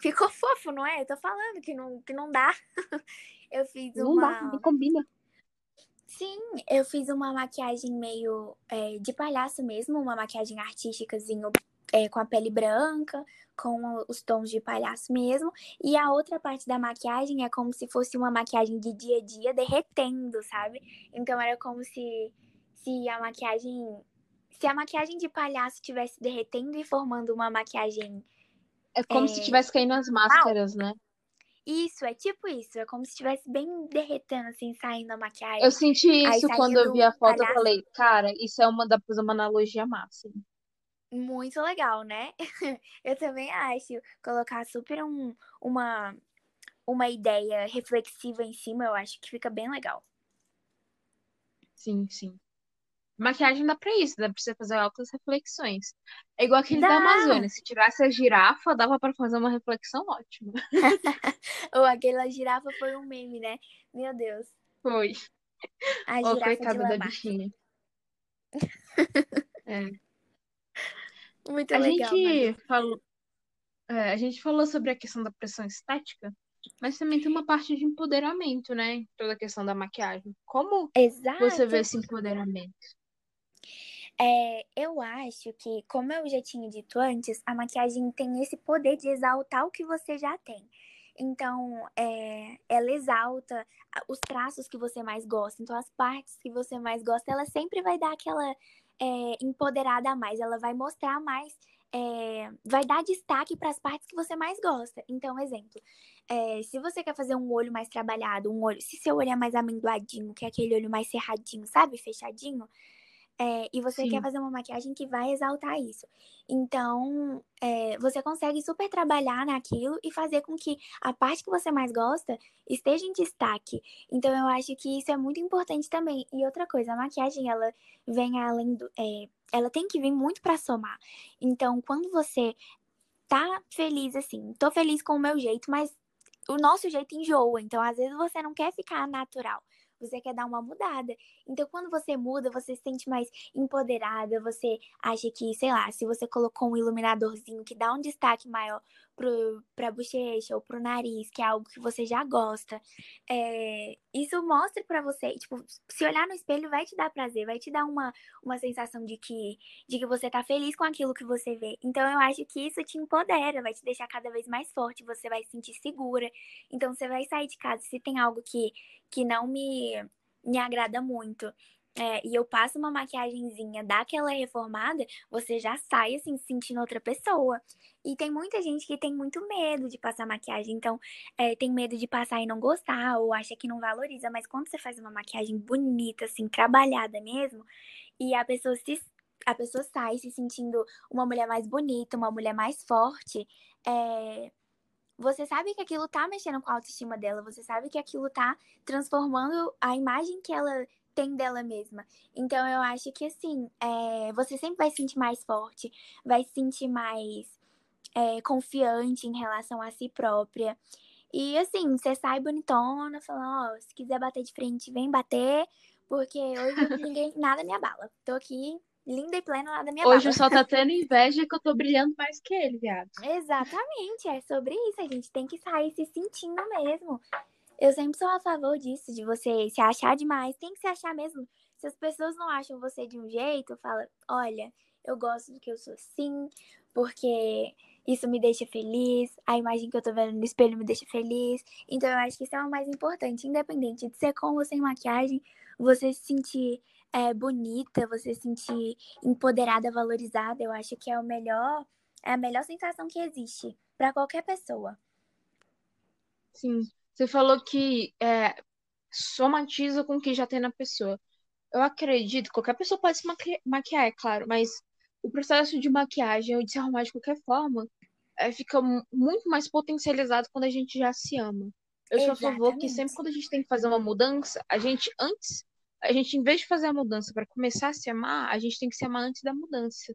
Ficou fofo, não é? Eu tô falando que não, que não dá. eu fiz não uma. Não dá, não combina. Sim, eu fiz uma maquiagem meio é, de palhaço mesmo, uma maquiagem artísticazinho é, com a pele branca, com os tons de palhaço mesmo. E a outra parte da maquiagem é como se fosse uma maquiagem de dia a dia derretendo, sabe? Então era como se, se a maquiagem. Se a maquiagem de palhaço estivesse derretendo e formando uma maquiagem. É como é... se estivesse caindo as máscaras, né? Isso, é tipo isso. É como se estivesse bem derretendo, assim, saindo a maquiagem. Eu senti isso quando eu vi a foto. Palhaço. Eu falei, cara, isso é uma, uma analogia máxima. Muito legal, né? eu também acho. Colocar super um, uma, uma ideia reflexiva em cima, eu acho que fica bem legal. Sim, sim. Maquiagem dá pra isso, dá pra você fazer altas reflexões. É igual aquele dá. da Amazônia. Se tirasse a girafa, dava pra fazer uma reflexão ótima. Ou aquela girafa foi um meme, né? Meu Deus. Foi. A girafa oh, coitada da bichinha. é. Muito a legal. Gente falou, é, a gente falou sobre a questão da pressão estética, mas também tem uma parte de empoderamento, né? Toda a questão da maquiagem. Como Exato. você vê esse empoderamento? É, eu acho que, como eu já tinha dito antes, a maquiagem tem esse poder de exaltar o que você já tem. Então, é, ela exalta os traços que você mais gosta. Então, as partes que você mais gosta, ela sempre vai dar aquela é, empoderada a mais, ela vai mostrar mais, é, vai dar destaque para as partes que você mais gosta. Então, exemplo, é, se você quer fazer um olho mais trabalhado, um olho, se seu olho é mais amendoadinho, que é aquele olho mais cerradinho, sabe, fechadinho, é, e você Sim. quer fazer uma maquiagem que vai exaltar isso. Então, é, você consegue super trabalhar naquilo e fazer com que a parte que você mais gosta esteja em destaque. Então, eu acho que isso é muito importante também. E outra coisa, a maquiagem, ela vem além do. É, ela tem que vir muito para somar. Então, quando você tá feliz assim, tô feliz com o meu jeito, mas o nosso jeito enjoa. Então, às vezes, você não quer ficar natural você quer dar uma mudada. Então, quando você muda, você se sente mais empoderada, você acha que, sei lá, se você colocou um iluminadorzinho que dá um destaque maior pro, pra bochecha ou pro nariz, que é algo que você já gosta, é, isso mostra para você, tipo, se olhar no espelho vai te dar prazer, vai te dar uma, uma sensação de que, de que você tá feliz com aquilo que você vê. Então, eu acho que isso te empodera, vai te deixar cada vez mais forte, você vai se sentir segura. Então, você vai sair de casa, se tem algo que, que não me, me agrada muito, é, e eu passo uma maquiagemzinha, dá aquela reformada, você já sai assim, se sentindo outra pessoa. E tem muita gente que tem muito medo de passar maquiagem, então é, tem medo de passar e não gostar, ou acha que não valoriza, mas quando você faz uma maquiagem bonita, assim, trabalhada mesmo, e a pessoa se. A pessoa sai se sentindo uma mulher mais bonita, uma mulher mais forte, é, você sabe que aquilo tá mexendo com a autoestima dela, você sabe que aquilo tá transformando a imagem que ela tem dela mesma. Então eu acho que assim, é, você sempre vai se sentir mais forte, vai se sentir mais é, confiante em relação a si própria. E assim, você sai bonitona, falando, ó, se quiser bater de frente, vem bater, porque hoje ninguém, nada me abala. Tô aqui linda e plena lá da minha Hoje o sol tá tendo inveja que eu tô brilhando mais que ele, viado. Exatamente, é sobre isso. A gente tem que sair se sentindo mesmo. Eu sempre sou a favor disso, de você se achar demais. Tem que se achar mesmo. Se as pessoas não acham você de um jeito, fala, olha, eu gosto do que eu sou assim, porque isso me deixa feliz, a imagem que eu tô vendo no espelho me deixa feliz. Então eu acho que isso é o mais importante, independente de ser com ou sem maquiagem, você se sentir é, bonita, você se sentir empoderada, valorizada, eu acho que é o melhor, é a melhor sensação que existe para qualquer pessoa. Sim. Você falou que é, somatiza com o que já tem na pessoa. Eu acredito, que qualquer pessoa pode se maqui maquiar, é claro, mas o processo de maquiagem ou de se arrumar de qualquer forma é, fica muito mais potencializado quando a gente já se ama. Eu sou a favor que sempre quando a gente tem que fazer uma mudança, a gente antes, a gente em vez de fazer a mudança para começar a se amar, a gente tem que se amar antes da mudança.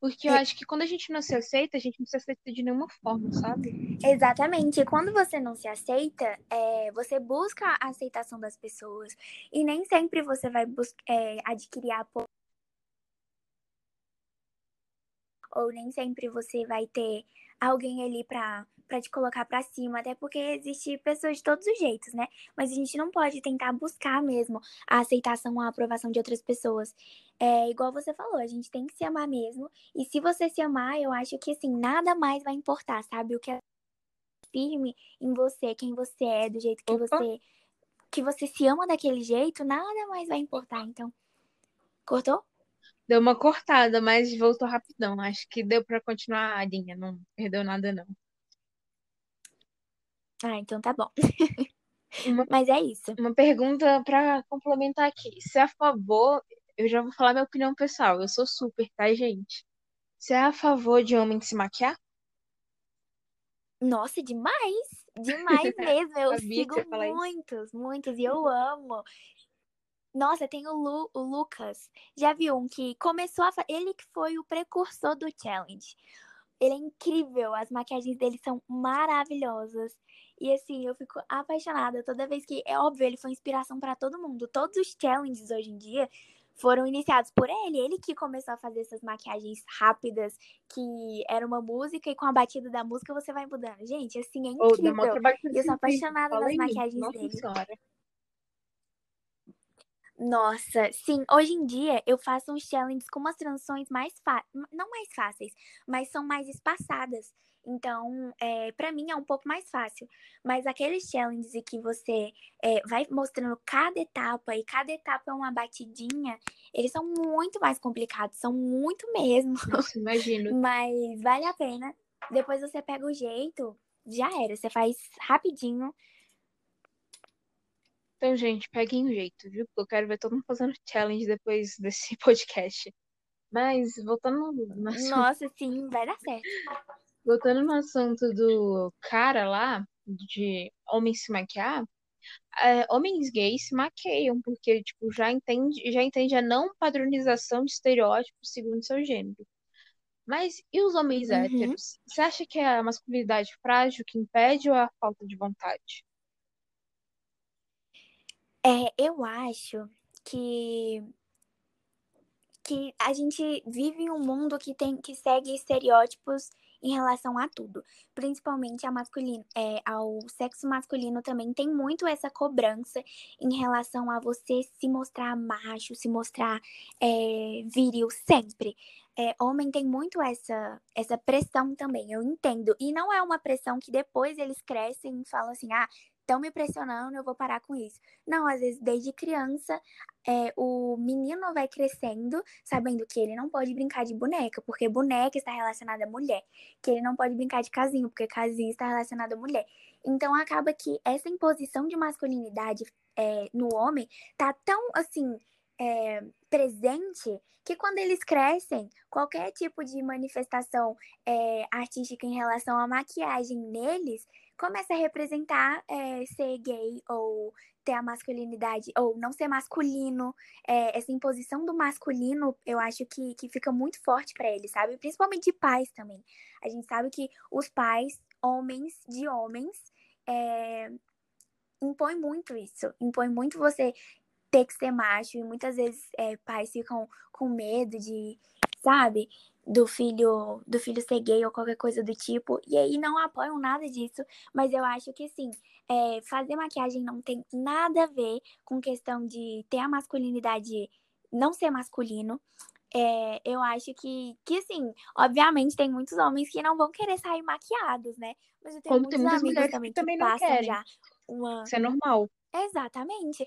Porque eu é. acho que quando a gente não se aceita, a gente não se aceita de nenhuma forma, sabe? Exatamente. E quando você não se aceita, é, você busca a aceitação das pessoas. E nem sempre você vai é, adquirir a ou nem sempre você vai ter alguém ali pra, pra te colocar pra cima, até porque existe pessoas de todos os jeitos, né? Mas a gente não pode tentar buscar mesmo a aceitação, a aprovação de outras pessoas. É igual você falou, a gente tem que se amar mesmo. E se você se amar, eu acho que assim, nada mais vai importar, sabe? O que é firme em você, quem você é, do jeito que Opa. você que você se ama daquele jeito, nada mais vai importar. Então, cortou? Deu uma cortada, mas voltou rapidão. Acho que deu para continuar a linha, não perdeu nada não. Ah, então tá bom. Uma, mas é isso. Uma pergunta para complementar aqui. Se é a favor, eu já vou falar minha opinião pessoal. Eu sou super, tá, gente? Você é a favor de homem se maquiar? Nossa, demais! Demais mesmo. Eu sigo muitos, muitos, e eu amo. Nossa, tem o, Lu, o Lucas. Já viu um que começou a. Ele que foi o precursor do challenge. Ele é incrível, as maquiagens dele são maravilhosas. E assim, eu fico apaixonada toda vez que. É óbvio, ele foi inspiração para todo mundo. Todos os challenges hoje em dia foram iniciados por ele. Ele que começou a fazer essas maquiagens rápidas, que era uma música, e com a batida da música você vai mudando. Gente, assim, é incrível. Oh, eu sou apaixonada nas maquiagens Nossa dele. Senhora. Nossa, sim, hoje em dia eu faço uns challenges com umas transições mais fáceis, não mais fáceis, mas são mais espaçadas. Então, é, para mim é um pouco mais fácil. Mas aqueles challenges em que você é, vai mostrando cada etapa e cada etapa é uma batidinha, eles são muito mais complicados, são muito mesmo. Nossa, imagino. mas vale a pena. Depois você pega o jeito, já era. Você faz rapidinho então, gente, peguem o jeito, viu? Porque eu quero ver todo mundo fazendo challenge depois desse podcast. Mas, voltando no assunto... Nossa, sim, vai dar certo. Voltando no assunto do cara lá, de homem se maquiar, é, homens gays se maqueiam, porque, tipo, já entende, já entende a não padronização de estereótipos segundo seu gênero. Mas e os homens uhum. héteros? Você acha que é a masculinidade frágil que impede ou é a falta de vontade? É, eu acho que que a gente vive em um mundo que tem que segue estereótipos em relação a tudo, principalmente a masculino, é, ao sexo masculino também tem muito essa cobrança em relação a você se mostrar macho, se mostrar é, viril sempre. É, homem tem muito essa essa pressão também, eu entendo. E não é uma pressão que depois eles crescem e falam assim, ah, estão me pressionando, eu vou parar com isso. Não, às vezes, desde criança, é, o menino vai crescendo sabendo que ele não pode brincar de boneca, porque boneca está relacionada à mulher. Que ele não pode brincar de casinho, porque casinho está relacionado à mulher. Então, acaba que essa imposição de masculinidade é, no homem tá tão, assim, é, presente que quando eles crescem, qualquer tipo de manifestação é, artística em relação à maquiagem neles começa a representar é, ser gay ou ter a masculinidade, ou não ser masculino, é, essa imposição do masculino, eu acho que, que fica muito forte para eles, sabe? Principalmente de pais também. A gente sabe que os pais, homens de homens, é, impõe muito isso, impõe muito você ter que ser macho, e muitas vezes é, pais ficam com medo de, sabe? Do filho do filho ser gay ou qualquer coisa do tipo. E aí não apoiam nada disso. Mas eu acho que assim, é, fazer maquiagem não tem nada a ver com questão de ter a masculinidade não ser masculino. É, eu acho que, que, assim, obviamente tem muitos homens que não vão querer sair maquiados, né? Mas eu tenho Como muitos amigos também que, também passam querem. já uma... Isso é normal. Exatamente.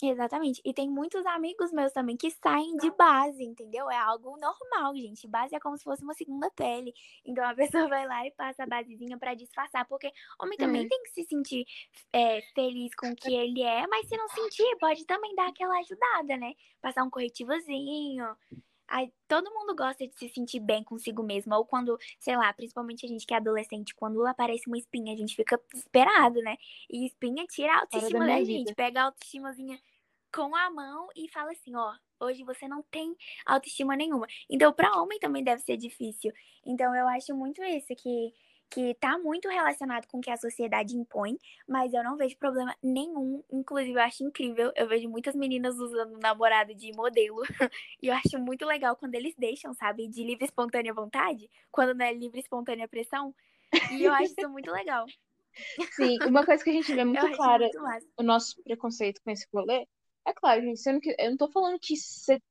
Exatamente. E tem muitos amigos meus também que saem de base, entendeu? É algo normal, gente. Base é como se fosse uma segunda pele. Então a pessoa vai lá e passa a basezinha para disfarçar. Porque homem também uhum. tem que se sentir é, feliz com o que ele é, mas se não sentir, pode também dar aquela ajudada, né? Passar um corretivozinho. Aí, todo mundo gosta de se sentir bem consigo mesmo. Ou quando, sei lá, principalmente a gente que é adolescente, quando aparece uma espinha, a gente fica desesperado, né? E espinha tira a autoestima da, da gente. Pega a autoestimazinha com a mão e fala assim, ó, hoje você não tem autoestima nenhuma. Então, para homem também deve ser difícil. Então, eu acho muito isso que que tá muito relacionado com o que a sociedade impõe, mas eu não vejo problema nenhum. Inclusive, eu acho incrível. Eu vejo muitas meninas usando namorado de modelo. e eu acho muito legal quando eles deixam, sabe? De livre espontânea vontade, quando não é livre espontânea pressão. E eu acho isso muito legal. Sim, uma coisa que a gente vê muito clara, o nosso preconceito com esse rolê, é claro, gente, sendo que eu não tô falando que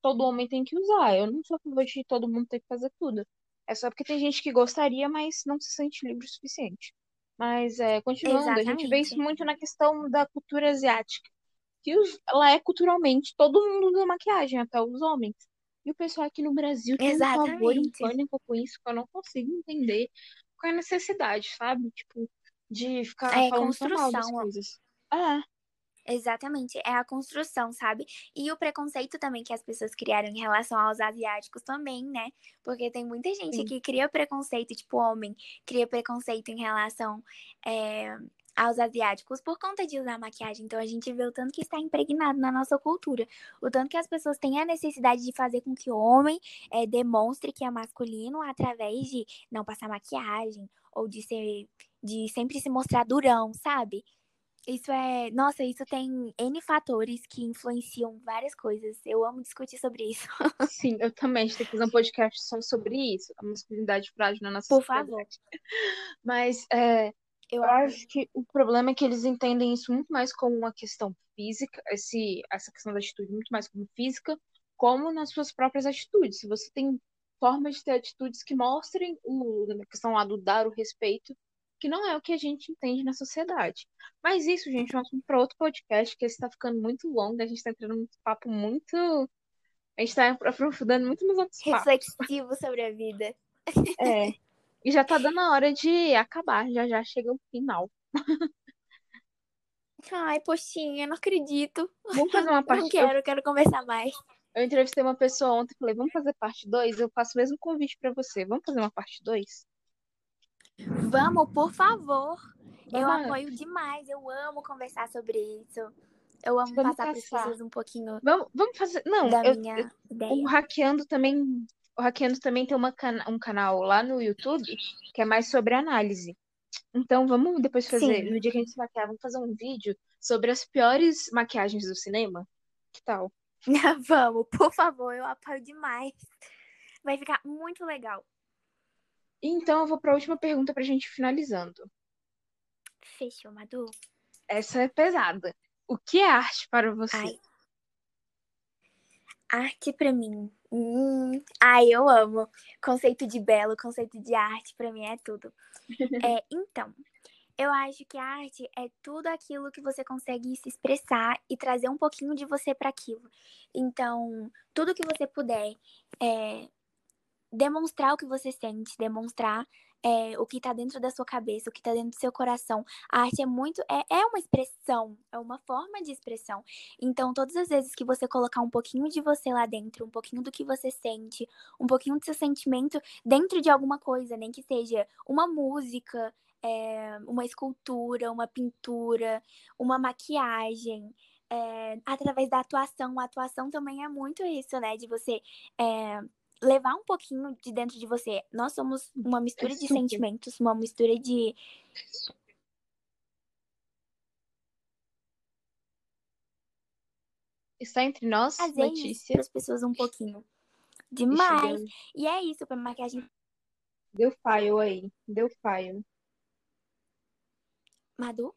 todo homem tem que usar, eu não sou a favor de todo mundo ter que fazer tudo. É só porque tem gente que gostaria, mas não se sente livre o suficiente. Mas, é, continuando, Exatamente. a gente vê isso muito na questão da cultura asiática. Que os, ela é culturalmente, todo mundo usa maquiagem, até os homens. E o pessoal aqui no Brasil tem Exatamente. um favor e um pânico com isso que eu não consigo entender qual é a necessidade, sabe? Tipo, de ficar é, falando mal das coisas. É. Exatamente, é a construção, sabe? E o preconceito também que as pessoas criaram em relação aos asiáticos também, né? Porque tem muita gente Sim. que cria preconceito, tipo homem, cria preconceito em relação é, aos asiáticos por conta de usar maquiagem. Então a gente vê o tanto que está impregnado na nossa cultura, o tanto que as pessoas têm a necessidade de fazer com que o homem é, demonstre que é masculino através de não passar maquiagem ou de ser de sempre se mostrar durão, sabe? Isso é. Nossa, isso tem N fatores que influenciam várias coisas. Eu amo discutir sobre isso. Sim, eu também. A gente tem que fazer um podcast só sobre isso, a masculinidade frágil na nossa Por sociedade. favor. Mas é, eu acho que o problema é que eles entendem isso muito mais como uma questão física, esse, essa questão da atitude muito mais como física, como nas suas próprias atitudes. Se você tem formas de ter atitudes que mostrem o, a questão lá do dar o respeito, que não é o que a gente entende na sociedade. Mas isso, gente, é um assunto para outro podcast, que esse está ficando muito longo, a gente está entrando num papo muito. A gente está aprofundando muito nos outros Reflexivo papos. sobre a vida. É. E já tá dando a hora de acabar, já já chega o final. Ai, poxinha, não acredito. Vamos fazer uma parte Não quero, quero conversar mais. Eu entrevistei uma pessoa ontem e falei, vamos fazer parte 2? Eu faço o mesmo convite para você. Vamos fazer uma parte 2? Vamos, por favor. Eu apoio demais. Eu amo conversar sobre isso. Eu amo vamos passar para as pessoas um pouquinho. Vamos, vamos fazer. Não, da eu, minha eu, ideia. O Hackeando também. O Hackeando também tem uma um canal lá no YouTube que é mais sobre análise. Então vamos depois fazer, Sim. no dia que a gente se maquiar, vamos fazer um vídeo sobre as piores maquiagens do cinema? Que tal? vamos, por favor, eu apoio demais. Vai ficar muito legal. Então eu vou para a última pergunta para a gente finalizando. Fechou, Madu. Essa é pesada. O que é arte para você? Ai. Arte para mim. Hum, ai, eu amo. Conceito de belo, conceito de arte, para mim é tudo. é, então, eu acho que a arte é tudo aquilo que você consegue se expressar e trazer um pouquinho de você para aquilo. Então, tudo que você puder é, demonstrar o que você sente, demonstrar é, o que está dentro da sua cabeça, o que está dentro do seu coração. A arte é muito. É, é uma expressão, é uma forma de expressão. Então, todas as vezes que você colocar um pouquinho de você lá dentro, um pouquinho do que você sente, um pouquinho do seu sentimento dentro de alguma coisa, nem que seja uma música, é, uma escultura, uma pintura, uma maquiagem. É, através da atuação, a atuação também é muito isso, né? De você é, levar um pouquinho de dentro de você. Nós somos uma mistura de sentimentos, uma mistura de. Está entre nós, Fazer Letícia. Para as pessoas um pouquinho. Demais. E é isso, para maquiagem. Deu file aí. Deu file. Madu?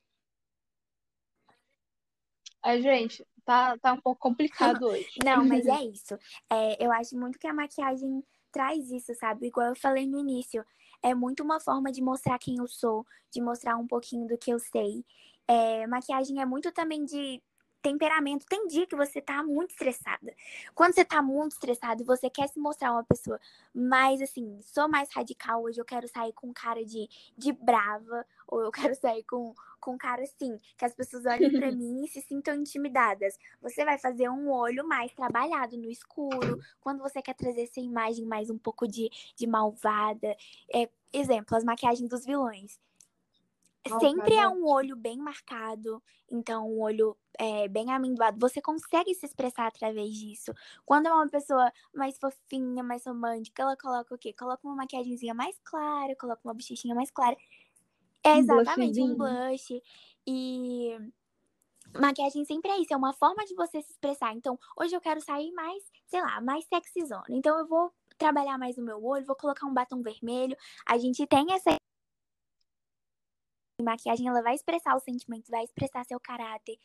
A gente, tá, tá um pouco complicado hoje. Não, mas é isso. É, eu acho muito que a maquiagem traz isso, sabe? Igual eu falei no início. É muito uma forma de mostrar quem eu sou, de mostrar um pouquinho do que eu sei. É, maquiagem é muito também de temperamento. Tem dia que você tá muito estressada. Quando você tá muito estressado e você quer se mostrar uma pessoa mais assim, sou mais radical, hoje eu quero sair com cara de, de brava, ou eu quero sair com, com cara assim, que as pessoas olhem para mim e se sintam intimidadas. Você vai fazer um olho mais trabalhado no escuro, quando você quer trazer essa imagem mais um pouco de, de malvada. É, exemplo, as maquiagens dos vilões sempre é um olho bem marcado, então um olho é, bem amendoado. Você consegue se expressar através disso. Quando é uma pessoa mais fofinha, mais romântica, ela coloca o quê? Coloca uma maquiagemzinha mais clara, coloca uma bochechinha mais clara. É exatamente um blush. E maquiagem sempre é isso, é uma forma de você se expressar. Então, hoje eu quero sair mais, sei lá, mais sexyzona. Então, eu vou trabalhar mais o meu olho, vou colocar um batom vermelho. A gente tem essa maquiagem, ela vai expressar os sentimentos, vai expressar seu caráter.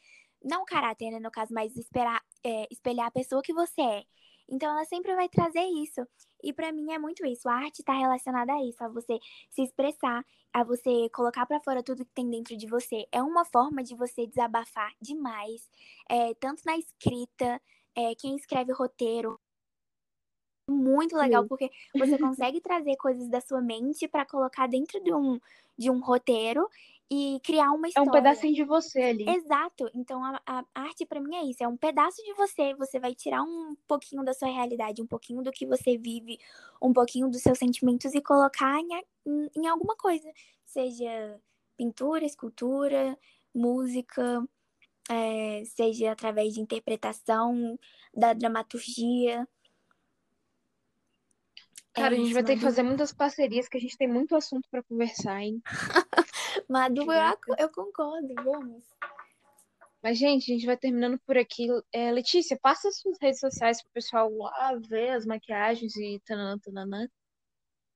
Não o caráter, né, no caso, mas esperar, é, espelhar a pessoa que você é. Então ela sempre vai trazer isso. E para mim é muito isso. A arte está relacionada a isso, a você se expressar, a você colocar para fora tudo que tem dentro de você. É uma forma de você desabafar demais, é, tanto na escrita, é, quem escreve roteiro. Muito legal, Sim. porque você consegue trazer coisas da sua mente para colocar dentro de um, de um roteiro e criar uma história. É um pedacinho de você ali. Exato. Então a, a arte para mim é isso, é um pedaço de você. Você vai tirar um pouquinho da sua realidade, um pouquinho do que você vive, um pouquinho dos seus sentimentos e colocar em, em, em alguma coisa, seja pintura, escultura, música, é, seja através de interpretação, da dramaturgia. Cara, é a gente vai ter que fazer muitas parcerias, que a gente tem muito assunto para conversar, hein? Madu, eu, eu concordo, vamos. Mas, gente, a gente vai terminando por aqui. É, Letícia, passa as suas redes sociais pro pessoal lá ver as maquiagens e tananã, tananã.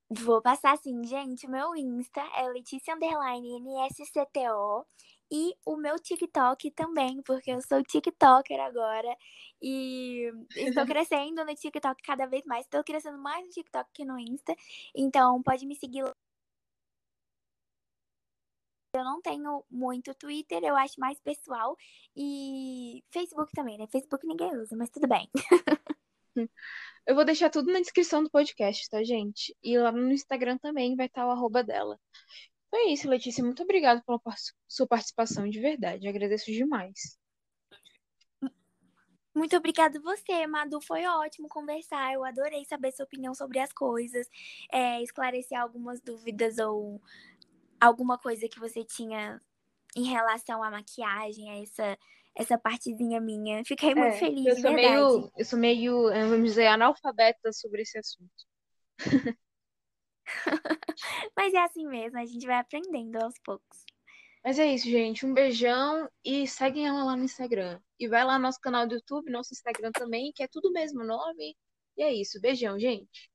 Vou passar sim, gente. O meu Insta é Letícia Underline NSCTO. E o meu TikTok também, porque eu sou TikToker agora. E estou crescendo no TikTok cada vez mais. Estou crescendo mais no TikTok que no Insta. Então, pode me seguir lá. Eu não tenho muito Twitter, eu acho mais pessoal. E Facebook também, né? Facebook ninguém usa, mas tudo bem. Eu vou deixar tudo na descrição do podcast, tá, gente? E lá no Instagram também vai estar o arroba dela. Então é isso, Letícia. Muito obrigada pela sua participação, de verdade. agradeço demais. Muito obrigada você, Madu. Foi ótimo conversar. Eu adorei saber sua opinião sobre as coisas, é, esclarecer algumas dúvidas ou alguma coisa que você tinha em relação à maquiagem, a essa, essa partezinha minha. Fiquei muito é, feliz, eu sou verdade. Meio, eu sou meio, eh, vamos dizer, analfabeta sobre esse assunto. Mas é assim mesmo, a gente vai aprendendo aos poucos. Mas é isso, gente. Um beijão e seguem ela lá no Instagram. E vai lá no nosso canal do YouTube, nosso Instagram também, que é tudo o mesmo nome. E é isso. Beijão, gente.